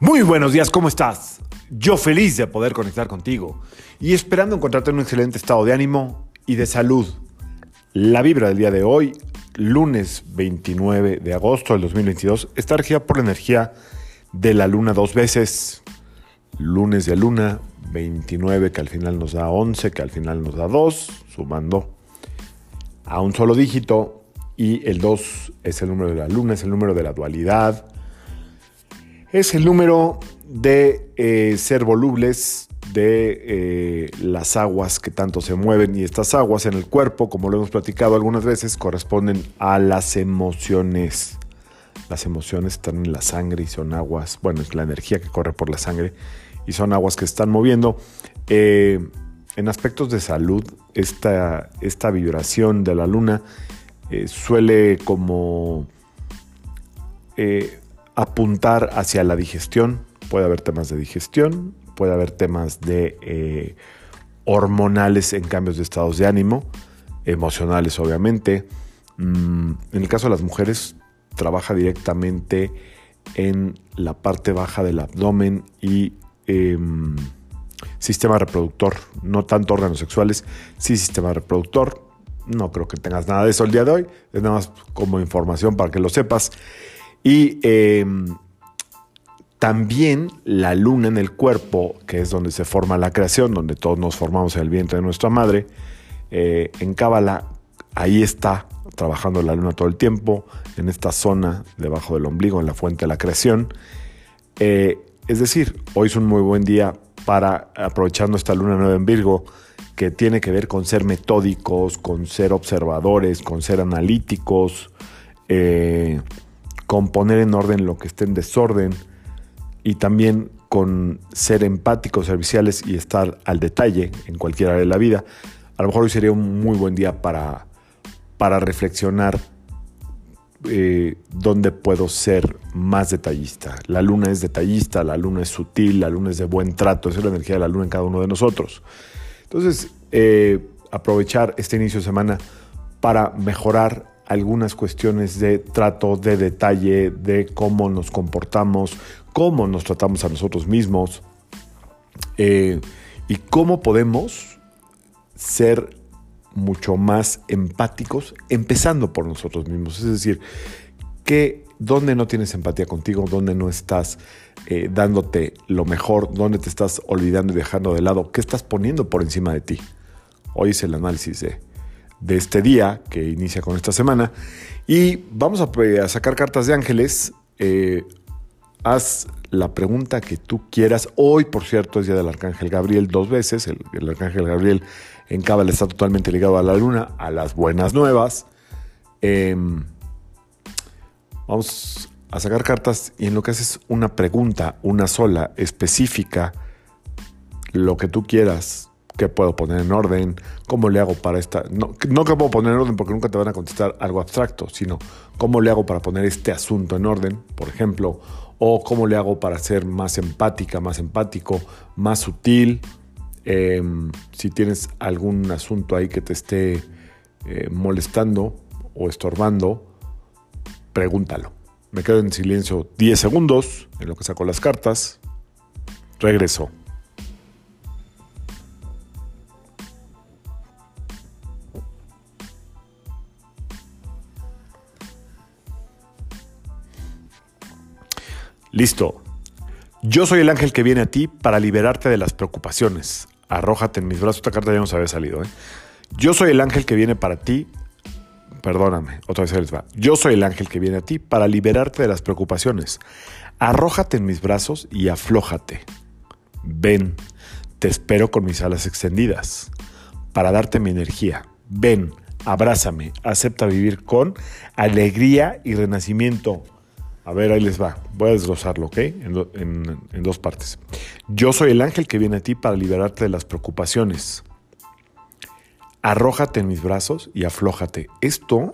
Muy buenos días, ¿cómo estás? Yo feliz de poder conectar contigo y esperando encontrarte en un excelente estado de ánimo y de salud. La vibra del día de hoy, lunes 29 de agosto del 2022, está regida por la energía de la luna dos veces. Lunes de luna, 29 que al final nos da 11, que al final nos da 2, sumando a un solo dígito. Y el 2 es el número de la luna, es el número de la dualidad, es el número de eh, ser volubles de eh, las aguas que tanto se mueven y estas aguas en el cuerpo, como lo hemos platicado algunas veces, corresponden a las emociones. Las emociones están en la sangre y son aguas, bueno, es la energía que corre por la sangre y son aguas que están moviendo. Eh, en aspectos de salud, esta, esta vibración de la luna suele como apuntar hacia la digestión. Puede haber temas de digestión, puede haber temas de eh, hormonales en cambios de estados de ánimo, emocionales obviamente. Mm, en el caso de las mujeres, trabaja directamente en la parte baja del abdomen y em, sistema reproductor, no tanto órganos sexuales, sí sistema reproductor. No creo que tengas nada de eso el día de hoy, es nada más como información para que lo sepas. Y em, también la luna en el cuerpo, que es donde se forma la creación, donde todos nos formamos en el vientre de nuestra madre, eh, en Cábala, ahí está trabajando la luna todo el tiempo, en esta zona debajo del ombligo, en la fuente de la creación. Eh, es decir, hoy es un muy buen día para, aprovechando esta luna nueva en Virgo, que tiene que ver con ser metódicos, con ser observadores, con ser analíticos, eh, con poner en orden lo que esté en desorden y también con ser empáticos, serviciales y estar al detalle en cualquier área de la vida. A lo mejor hoy sería un muy buen día para, para reflexionar eh, dónde puedo ser más detallista. La luna es detallista, la luna es sutil, la luna es de buen trato, esa es la energía de la luna en cada uno de nosotros. Entonces, eh, aprovechar este inicio de semana para mejorar algunas cuestiones de trato, de detalle, de cómo nos comportamos, cómo nos tratamos a nosotros mismos eh, y cómo podemos ser mucho más empáticos, empezando por nosotros mismos. Es decir, que dónde no tienes empatía contigo, dónde no estás eh, dándote lo mejor, dónde te estás olvidando y dejando de lado, qué estás poniendo por encima de ti. Hoy es el análisis de de este día que inicia con esta semana. Y vamos a, sacar cartas de ángeles. Eh, haz la pregunta que tú quieras. Hoy, por cierto, es día del Arcángel Gabriel dos veces. El, Arcángel Gabriel en Cábala está totalmente ligado a la luna, a las buenas nuevas. Em, vamos a sacar cartas y en lo que haces una pregunta, una sola, específica, lo que tú quieras, qué puedo poner en orden, cómo le hago para esta... No, no que puedo poner en orden porque nunca te van a contestar algo abstracto, sino cómo le hago para poner este asunto en orden, por ejemplo, o cómo le hago para ser más empática, más empático, más sutil. Em, si tienes algún asunto ahí que te esté eh, molestando o estorbando, pregúntalo. Me quedo en silencio 10 segundos en lo que saco las cartas. Regreso. Listo. Yo soy el ángel que viene a ti para liberarte de las preocupaciones. Arrójate en mis brazos. Esta carta ya nos había salido. ¿eh? Yo soy el ángel que viene para ti. Perdóname, otra vez les va. Yo soy el ángel que viene a ti para liberarte de las preocupaciones. Arrójate en mis brazos y aflójate. Ven, te espero con mis alas extendidas para darte mi energía. Ven, abrázame, acepta vivir con alegría y renacimiento. A ver, ahí les va. Voy a desglosarlo, ¿ok? En, dos partes. Yo soy el ángel que viene a ti para liberarte de las preocupaciones. Arrójate en mis brazos y aflójate. Esto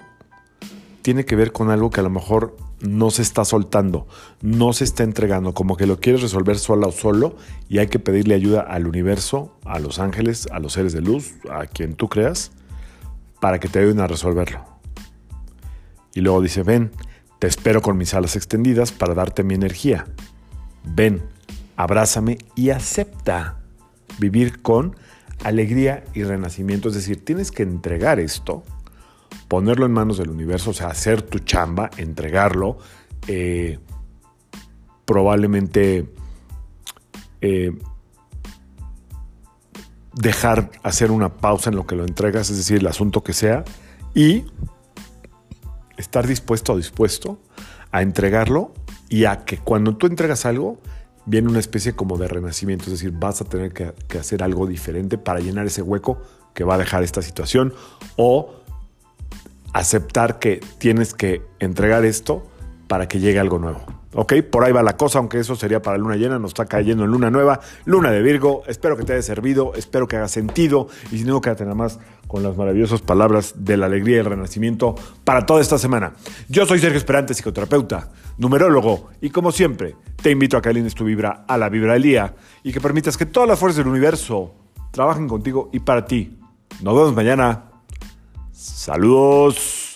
tiene que ver con algo que a lo mejor no se está soltando, no se está entregando, como que lo quieres resolver sola o solo y hay que pedirle ayuda al universo, a los ángeles, a los seres de luz, a quien tú creas, para que te ayuden a resolverlo. Y luego dice, ven, te espero con mis alas extendidas para darte mi energía. ven, abrázame y acepta vivir con alegría y renacimiento. Es decir, tienes que entregar esto, ponerlo en manos del universo, o sea, hacer tu chamba, entregarlo, eh, probablemente eh, dejar hacer una pausa en lo que lo entregas, es decir, el asunto que sea, y estar dispuesto o dispuesto a entregarlo y a que cuando tú entregas algo, viene una especie como de renacimiento, es decir, vas a tener que, que, hacer algo diferente para llenar ese hueco que va a dejar esta situación o aceptar que tienes que entregar esto para que llegue algo nuevo. Ok, por ahí va la cosa, aunque eso sería para luna llena, nos está cayendo en luna nueva, luna de Virgo. Espero que te haya servido, espero que haga sentido y si no, quédate nada más con las maravillosas palabras de la alegría y el renacimiento para toda esta semana. Yo soy Sergio Esperante, psicoterapeuta, numerólogo y como siempre, te invito a que alines tu vibra a la vibra del día y que permitas que todas las fuerzas del universo trabajen contigo y para ti. Nos vemos mañana. Saludos.